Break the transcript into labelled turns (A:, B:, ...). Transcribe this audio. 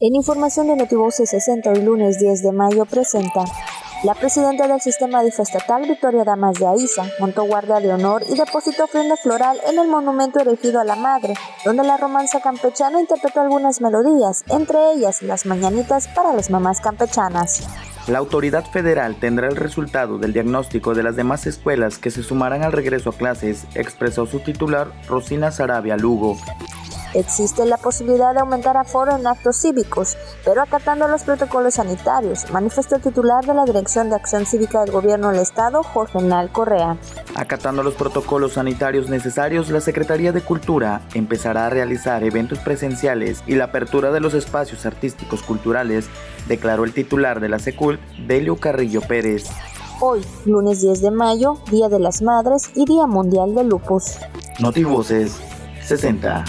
A: En información de Notivoce 60 hoy lunes 10 de mayo presenta la presidenta del sistema estatal, Victoria Damas de Aiza, montó guardia de honor y depositó ofrenda floral en el monumento erigido a la madre, donde la romanza campechana interpretó algunas melodías, entre ellas las mañanitas para las mamás campechanas.
B: La autoridad federal tendrá el resultado del diagnóstico de las demás escuelas que se sumarán al regreso a clases, expresó su titular Rosina Sarabia Lugo.
A: Existe la posibilidad de aumentar aforo en actos cívicos, pero acatando los protocolos sanitarios, manifestó el titular de la Dirección de Acción Cívica del Gobierno del Estado, Jorge Nal Correa.
B: Acatando los protocolos sanitarios necesarios, la Secretaría de Cultura empezará a realizar eventos presenciales y la apertura de los espacios artísticos culturales, declaró el titular de la SECULT, Delio Carrillo Pérez.
A: Hoy, lunes 10 de mayo, Día de las Madres y Día Mundial del Lupus.
B: Notivoces 60.